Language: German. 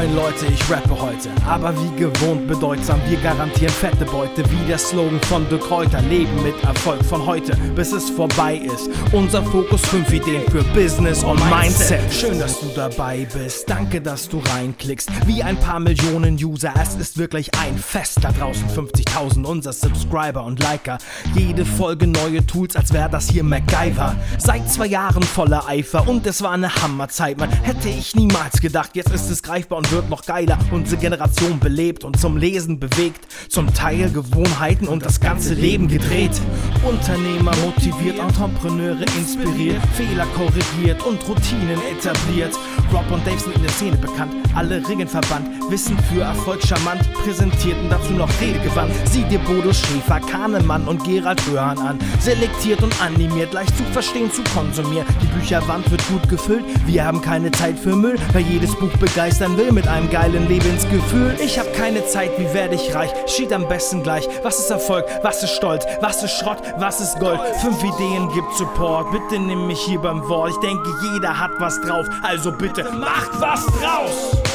Moin Leute, ich rappe heute, aber wie gewohnt bedeutsam, wir garantieren fette Beute, wie der Slogan von De Kräuter, Leben mit Erfolg von heute, bis es vorbei ist. Unser Fokus, fünf Ideen für Business und Mindset. Schön, dass du dabei bist, danke, dass du reinklickst, wie ein paar Millionen User, es ist wirklich ein Fest. Da draußen, 50.000 unser Subscriber und Liker, jede Folge neue Tools, als wäre das hier MacGyver. Seit zwei Jahren voller Eifer und es war eine Hammerzeit, man hätte ich niemals gedacht, jetzt ist es greifbar und wird noch geiler. Unsere Generation belebt und zum Lesen bewegt. Zum Teil Gewohnheiten und das ganze Leben gedreht. Unternehmer motiviert, Entrepreneure inspiriert, Fehler korrigiert und Routinen etabliert. Rob und Dave sind in der Szene bekannt, alle Ringen verbannt, Wissen für Erfolg charmant, präsentierten dazu noch Redegewandt. Sieh dir Bodo Schäfer, Kahnemann und Gerald Hörhan an. Selektiert und animiert, leicht zu verstehen, zu konsumieren. Die Bücherwand wird gut gefüllt, wir haben keine Zeit für Müll, weil jedes Buch begeistern mit einem geilen Lebensgefühl. Ich hab keine Zeit, wie werde ich reich? Schied am besten gleich. Was ist Erfolg? Was ist Stolz? Was ist Schrott? Was ist Gold? Fünf Ideen gibt Support. Bitte nimm mich hier beim Wort. Ich denke, jeder hat was drauf. Also bitte macht was draus!